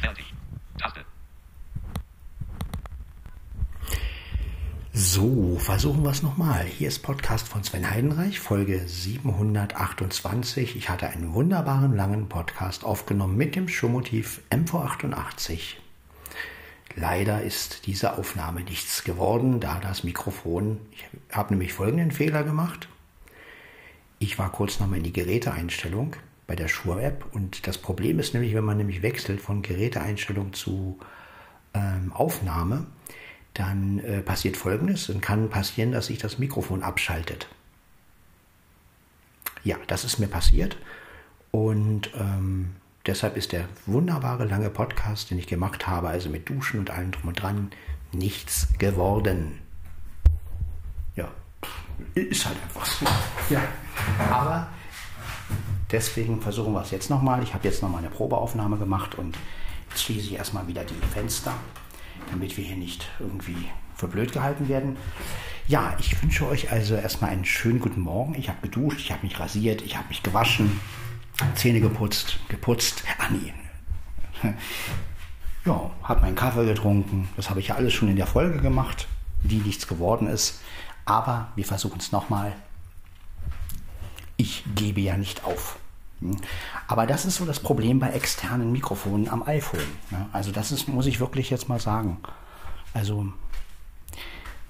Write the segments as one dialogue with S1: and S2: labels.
S1: Fertig. Taste.
S2: So, versuchen wir es nochmal. Hier ist Podcast von Sven Heidenreich, Folge 728. Ich hatte einen wunderbaren langen Podcast aufgenommen mit dem Showmotiv MV88. Leider ist diese Aufnahme nichts geworden, da das Mikrofon, ich habe nämlich folgenden Fehler gemacht. Ich war kurz nochmal in die Geräteeinstellung bei der Shure-App und das Problem ist nämlich, wenn man nämlich wechselt von Geräteeinstellung zu ähm, Aufnahme, dann äh, passiert Folgendes. Dann kann passieren, dass sich das Mikrofon abschaltet. Ja, das ist mir passiert. Und ähm, deshalb ist der wunderbare lange Podcast, den ich gemacht habe, also mit Duschen und allem drum und dran, nichts geworden. Ja, ist halt einfach so. Ja, aber deswegen versuchen wir es jetzt nochmal. Ich habe jetzt nochmal eine Probeaufnahme gemacht und jetzt schließe ich erstmal wieder die Fenster damit wir hier nicht irgendwie für blöd gehalten werden. Ja, ich wünsche euch also erstmal einen schönen guten Morgen. Ich habe geduscht, ich habe mich rasiert, ich habe mich gewaschen, Zähne geputzt, geputzt. Ah nee. Ja, habe meinen Kaffee getrunken. Das habe ich ja alles schon in der Folge gemacht, die nichts geworden ist. Aber wir versuchen es nochmal. Ich gebe ja nicht auf. Aber das ist so das Problem bei externen Mikrofonen am iPhone. Also das ist, muss ich wirklich jetzt mal sagen. Also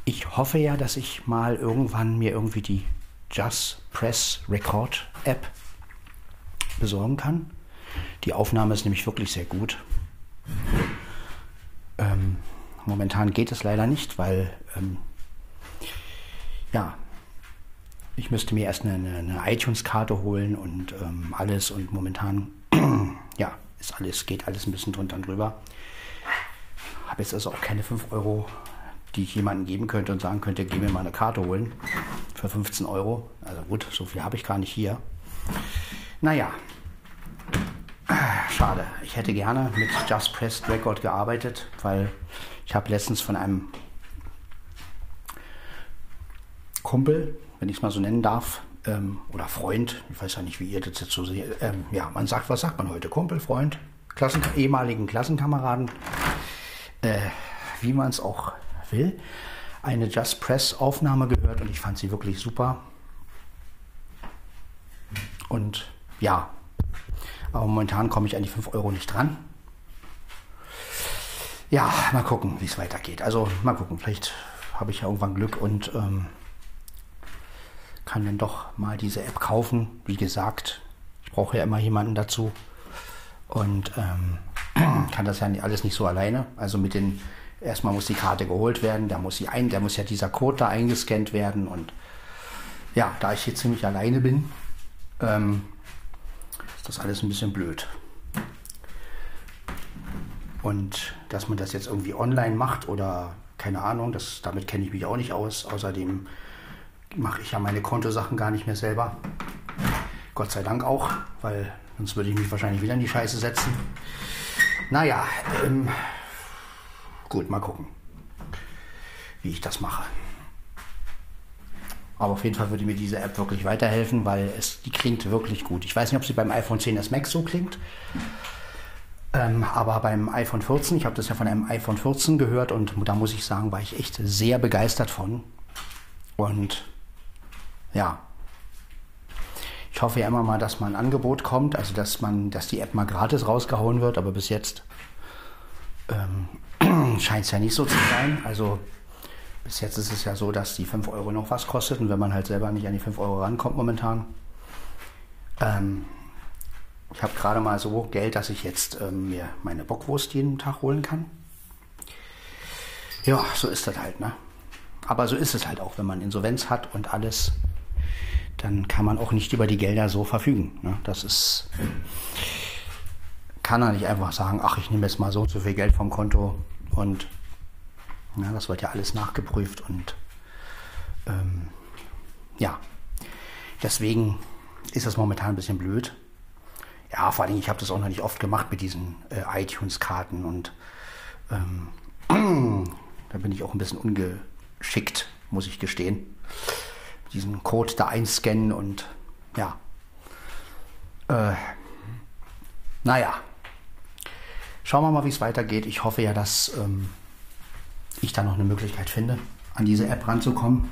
S2: ich hoffe ja, dass ich mal irgendwann mir irgendwie die Just Press Record App besorgen kann. Die Aufnahme ist nämlich wirklich sehr gut. Ähm, momentan geht es leider nicht, weil ähm, ja, ich müsste mir erst eine, eine iTunes-Karte holen und ähm, alles und momentan, ja, ist alles, geht alles ein bisschen drunter und drüber. Habe jetzt also auch keine 5 Euro, die ich jemandem geben könnte und sagen könnte, geh mir mal eine Karte holen für 15 Euro. Also gut, so viel habe ich gar nicht hier. Naja, schade. Ich hätte gerne mit Just Pressed Record gearbeitet, weil ich habe letztens von einem Kumpel, wenn ich es mal so nennen darf, ähm, oder Freund, ich weiß ja nicht, wie ihr das jetzt so seht, ähm, ja, man sagt, was sagt man heute? Kumpel, Freund, Klassen, ehemaligen Klassenkameraden, äh, wie man es auch will, eine Just Press Aufnahme gehört und ich fand sie wirklich super. Und ja, aber momentan komme ich an die 5 Euro nicht dran. Ja, mal gucken, wie es weitergeht. Also mal gucken, vielleicht habe ich ja irgendwann Glück und ähm, kann dann doch mal diese App kaufen. Wie gesagt, ich brauche ja immer jemanden dazu und ähm, kann das ja alles nicht so alleine. Also mit den erstmal muss die Karte geholt werden, da muss sie ein, da muss ja dieser Code da eingescannt werden und ja, da ich hier ziemlich alleine bin, ähm, ist das alles ein bisschen blöd. Und dass man das jetzt irgendwie online macht oder keine Ahnung, das, damit kenne ich mich auch nicht aus. Außerdem mache ich ja meine Kontosachen gar nicht mehr selber. Gott sei Dank auch, weil sonst würde ich mich wahrscheinlich wieder in die Scheiße setzen. Naja, ähm, gut, mal gucken, wie ich das mache. Aber auf jeden Fall würde mir diese App wirklich weiterhelfen, weil es, die klingt wirklich gut. Ich weiß nicht, ob sie beim iPhone 10s Max so klingt. Ähm, aber beim iPhone 14, ich habe das ja von einem iPhone 14 gehört und da muss ich sagen, war ich echt sehr begeistert von. Und ja, ich hoffe ja immer mal, dass mal ein Angebot kommt, also dass man, dass die App mal gratis rausgehauen wird, aber bis jetzt ähm, scheint es ja nicht so zu sein. Also bis jetzt ist es ja so, dass die 5 Euro noch was kostet und wenn man halt selber nicht an die 5 Euro rankommt momentan. Ähm, ich habe gerade mal so Geld, dass ich jetzt ähm, mir meine Bockwurst jeden Tag holen kann. Ja, so ist das halt, ne? Aber so ist es halt auch, wenn man Insolvenz hat und alles dann kann man auch nicht über die Gelder so verfügen. Ne? Das ist, kann er nicht einfach sagen, ach, ich nehme jetzt mal so und so viel Geld vom Konto und ja, das wird ja alles nachgeprüft und ähm, ja, deswegen ist das momentan ein bisschen blöd. Ja, vor allem, ich habe das auch noch nicht oft gemacht mit diesen äh, iTunes-Karten und ähm, da bin ich auch ein bisschen ungeschickt, muss ich gestehen diesen Code da einscannen und ja. Äh, naja. schauen wir mal, wie es weitergeht. Ich hoffe ja, dass ähm, ich da noch eine Möglichkeit finde, an diese App ranzukommen.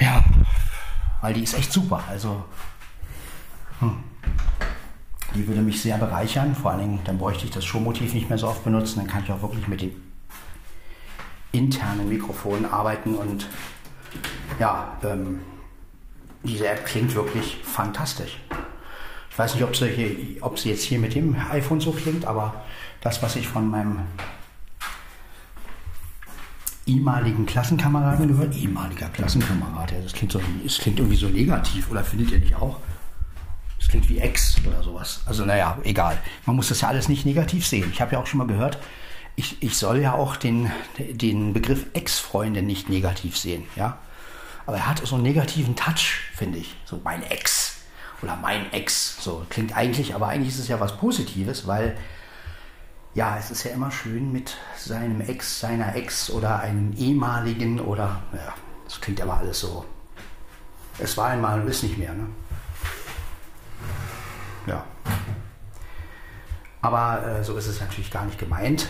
S2: Ja, weil die ist echt super. Also, hm. die würde mich sehr bereichern. Vor allen Dingen, dann bräuchte ich das Showmotiv nicht mehr so oft benutzen. Dann kann ich auch wirklich mit dem internen Mikrofon arbeiten und ja, ähm, diese App klingt wirklich fantastisch. Ich weiß nicht, ob sie, hier, ob sie jetzt hier mit dem iPhone so klingt, aber das, was ich von meinem ehemaligen Klassenkameraden gehört, ehemaliger Klassenkamerad, ja, das klingt, so, das klingt irgendwie so negativ, oder findet ihr nicht auch? Das klingt wie Ex oder sowas. Also naja, egal. Man muss das ja alles nicht negativ sehen. Ich habe ja auch schon mal gehört, ich, ich soll ja auch den, den Begriff Ex-Freunde nicht negativ sehen, ja. Aber er hat so einen negativen Touch, finde ich. So mein Ex oder mein Ex. So klingt eigentlich, aber eigentlich ist es ja was Positives, weil ja, es ist ja immer schön mit seinem Ex, seiner Ex oder einem ehemaligen oder ja, das klingt aber alles so. Es war einmal und ist nicht mehr, ne? Ja. Aber äh, so ist es natürlich gar nicht gemeint.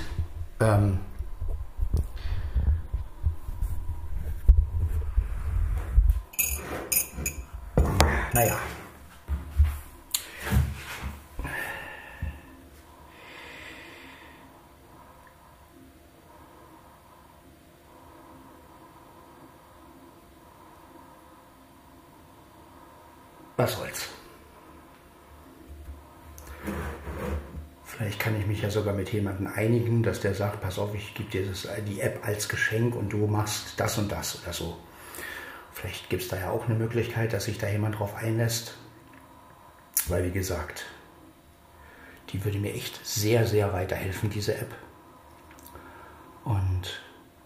S2: Ähm, Naja. Was soll's. Vielleicht kann ich mich ja sogar mit jemandem einigen, dass der sagt, pass auf, ich gebe dir das, die App als Geschenk und du machst das und das oder so. Vielleicht gibt es da ja auch eine Möglichkeit, dass sich da jemand drauf einlässt. Weil, wie gesagt, die würde mir echt sehr, sehr weiterhelfen, diese App. Und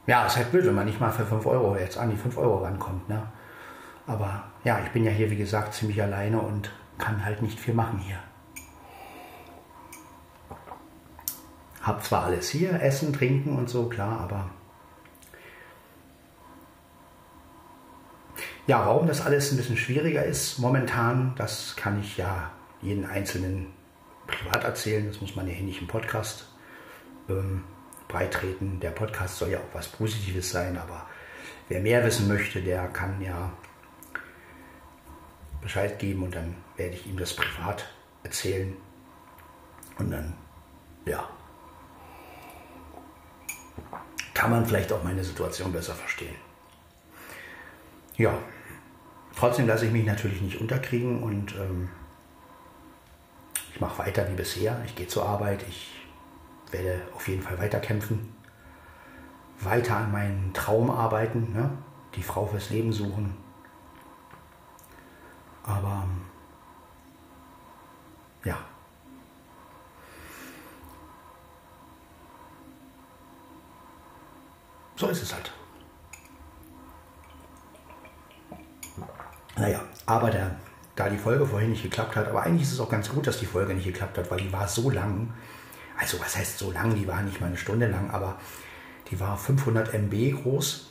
S2: ja, es ist halt blöd, wenn man nicht mal für 5 Euro jetzt an die 5 Euro rankommt. Ne? Aber ja, ich bin ja hier, wie gesagt, ziemlich alleine und kann halt nicht viel machen hier. Hab zwar alles hier, Essen, Trinken und so, klar, aber Ja, warum das alles ein bisschen schwieriger ist momentan, das kann ich ja jeden Einzelnen privat erzählen. Das muss man ja hier nicht im Podcast ähm, beitreten. Der Podcast soll ja auch was Positives sein, aber wer mehr wissen möchte, der kann ja Bescheid geben und dann werde ich ihm das privat erzählen. Und dann, ja, kann man vielleicht auch meine Situation besser verstehen. Ja, trotzdem lasse ich mich natürlich nicht unterkriegen und ähm, ich mache weiter wie bisher. Ich gehe zur Arbeit, ich werde auf jeden Fall weiterkämpfen, weiter an meinen Traum arbeiten, ne? die Frau fürs Leben suchen. Aber ja. So ist es halt. Naja, aber der, da die Folge vorhin nicht geklappt hat, aber eigentlich ist es auch ganz gut, dass die Folge nicht geklappt hat, weil die war so lang. Also was heißt so lang? Die war nicht mal eine Stunde lang, aber die war 500 MB groß,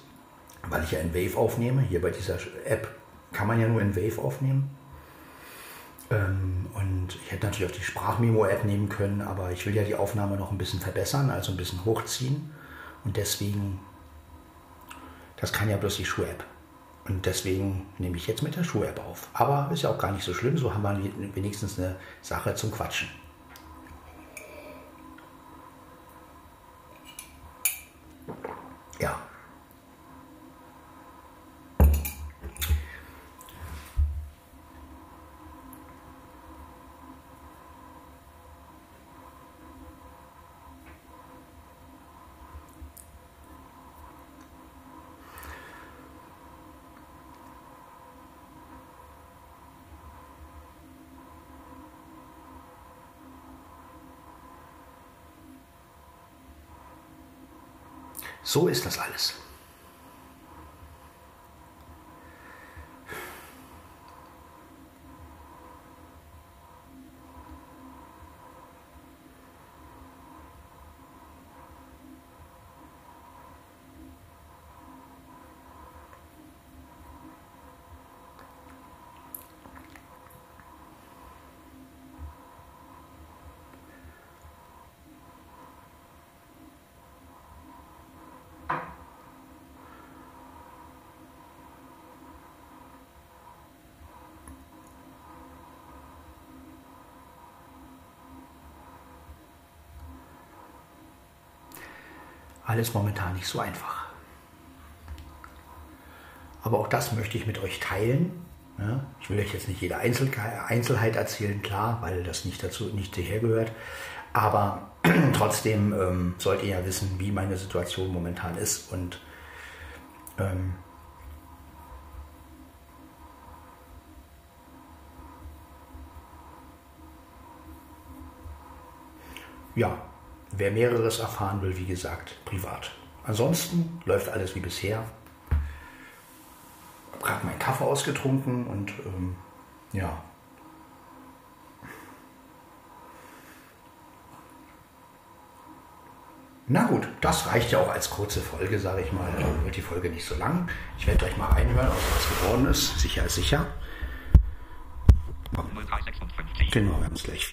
S2: weil ich ja in Wave aufnehme. Hier bei dieser App kann man ja nur in Wave aufnehmen. Ähm, und ich hätte natürlich auch die Sprachmemo-App nehmen können, aber ich will ja die Aufnahme noch ein bisschen verbessern, also ein bisschen hochziehen. Und deswegen, das kann ja bloß die Schuh-App. Und deswegen nehme ich jetzt mit der Schuh-App auf. Aber ist ja auch gar nicht so schlimm, so haben wir wenigstens eine Sache zum Quatschen. Ja. So ist das alles. Alles momentan nicht so einfach. Aber auch das möchte ich mit euch teilen. Ja, ich will euch jetzt nicht jede Einzelheit erzählen, klar, weil das nicht dazu nicht gehört. Aber trotzdem ähm, sollt ihr ja wissen, wie meine Situation momentan ist und ähm, ja, wer mehreres erfahren will, wie gesagt, privat. Ansonsten läuft alles wie bisher. Habe gerade meinen Kaffee ausgetrunken und ähm, ja. Na gut, das reicht ja auch als kurze Folge, sage ich mal. Dann wird die Folge nicht so lang. Ich werde euch mal einhören, was geworden ist. Sicher ist sicher. Genau, wir haben es gleich.